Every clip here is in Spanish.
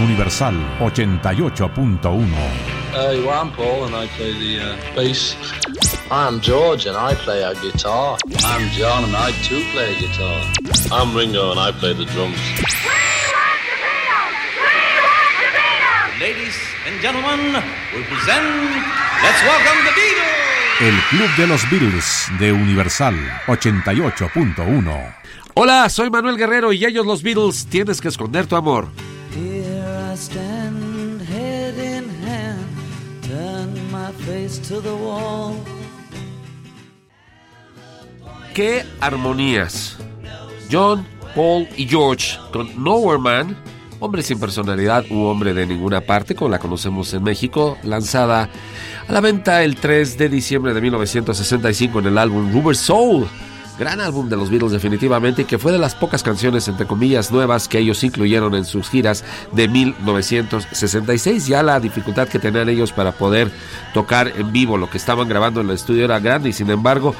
Universal 88.1. Hey, I'm Paul and I play the uh, bass. I'm George and I play a guitar. I'm John and I too play guitar. I'm Ringo and I play the drums. Ladies and gentlemen, we present Let's Welcome the Beatles. El Club de los Beatles de Universal 88.1. Hola, soy Manuel Guerrero y ellos los Beatles. Tienes que esconder tu amor. ¡Qué armonías! John, Paul y George con Nowhere Man, hombre sin personalidad u hombre de ninguna parte, como la conocemos en México, lanzada a la venta el 3 de diciembre de 1965 en el álbum Rubber Soul. Gran álbum de los Beatles definitivamente y que fue de las pocas canciones entre comillas nuevas que ellos incluyeron en sus giras de 1966. Ya la dificultad que tenían ellos para poder tocar en vivo lo que estaban grabando en el estudio era grande y sin embargo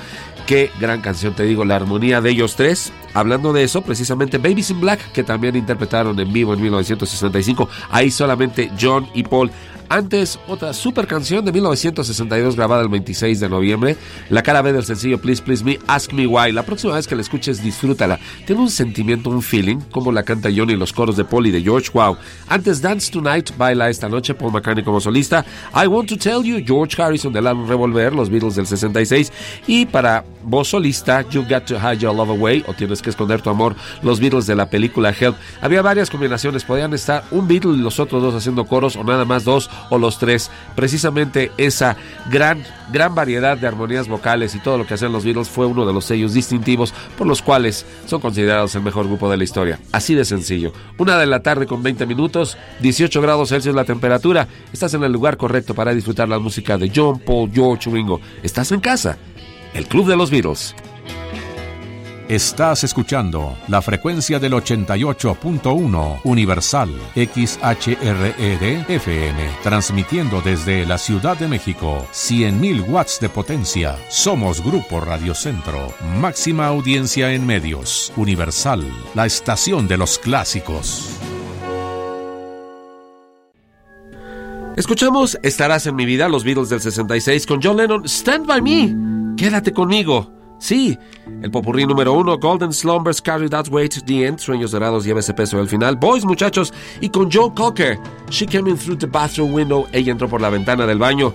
qué gran canción te digo, la armonía de ellos tres. Hablando de eso, precisamente Babies in Black, que también interpretaron en vivo en 1965, ahí solamente John y Paul. Antes, otra super canción de 1962 grabada el 26 de noviembre, la cara B del sencillo Please Please Me, Ask Me Why. La próxima vez que la escuches, disfrútala. Tiene un sentimiento, un feeling, como la canta Johnny y los coros de Paul y de George. Wow. Antes, Dance Tonight, baila esta noche, Paul McCartney como solista. I Want to Tell You, George Harrison del álbum Revolver, los Beatles del 66. Y para voz solista, You Got to Hide Your Love Away, o Tienes que esconder tu amor, los Beatles de la película Help. Había varias combinaciones, podían estar un Beatle y los otros dos haciendo coros, o nada más dos o los tres. Precisamente esa gran, gran variedad de armonías vocales y todo lo que hacían los Beatles fue uno de los sellos distintivos por los cuales son considerados el mejor grupo de la historia. Así de sencillo. Una de la tarde con 20 minutos, 18 grados Celsius la temperatura. Estás en el lugar correcto para disfrutar la música de John, Paul, George, Ringo. Estás en casa. El Club de los Beatles. Estás escuchando la frecuencia del 88.1 Universal XHRED FM, transmitiendo desde la Ciudad de México 100.000 watts de potencia. Somos Grupo Radio Centro, máxima audiencia en medios. Universal, la estación de los clásicos. Escuchamos Estarás en mi vida, los Beatles del 66 con John Lennon, Stand by me, quédate conmigo. Sí, el popurrí número uno, Golden Slumbers Carry That Weight, The End, Sueños Dorados, lleva ese peso al final. Boys, muchachos, y con Joe Cocker, She Came In Through the Bathroom Window, ella entró por la ventana del baño.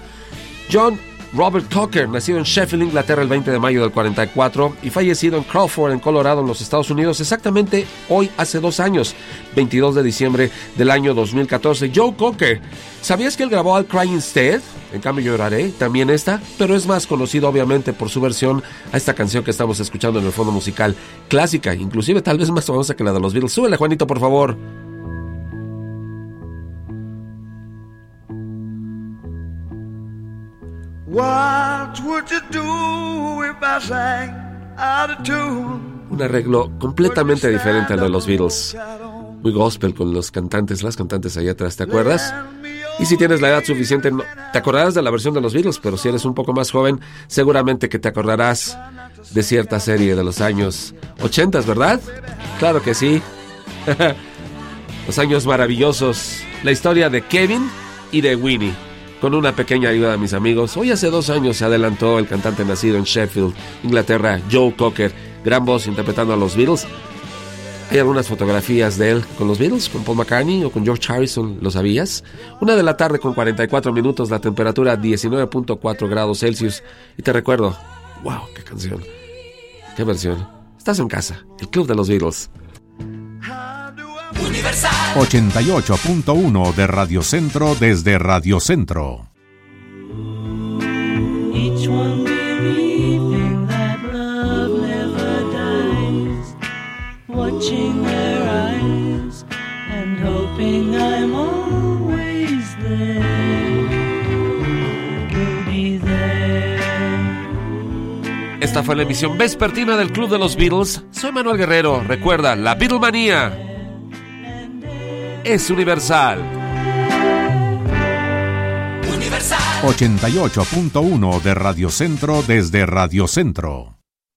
John Robert Cocker, nacido en Sheffield, Inglaterra, el 20 de mayo del 44 y fallecido en Crawford, en Colorado, en los Estados Unidos, exactamente hoy hace dos años, 22 de diciembre del año 2014. Joe Cocker, ¿sabías que él grabó Al Cry Instead? En cambio lloraré, también esta, pero es más conocido obviamente por su versión a esta canción que estamos escuchando en el fondo musical, clásica, inclusive tal vez más famosa que la de los Beatles. Súbele, Juanito, por favor. Un arreglo completamente diferente al de los Beatles. Muy gospel con los cantantes, las cantantes allá atrás, ¿te acuerdas? Y si tienes la edad suficiente, no, te acordarás de la versión de los Beatles, pero si eres un poco más joven, seguramente que te acordarás de cierta serie de los años 80, ¿verdad? Claro que sí. los años maravillosos. La historia de Kevin y de Winnie. Con una pequeña ayuda de mis amigos, hoy hace dos años se adelantó el cantante nacido en Sheffield, Inglaterra, Joe Cocker, gran voz interpretando a los Beatles. Hay algunas fotografías de él con los Beatles, con Paul McCartney o con George Harrison, ¿lo sabías? Una de la tarde con 44 minutos, la temperatura 19.4 grados Celsius. Y te recuerdo, wow, qué canción, qué versión. Estás en casa, el Club de los Beatles. 88.1 de Radio Centro desde Radio Centro. Esta fue la emisión vespertina del Club de los Beatles. Soy Manuel Guerrero. Recuerda, la Beatlemanía es universal. 88.1 de Radio Centro desde Radio Centro.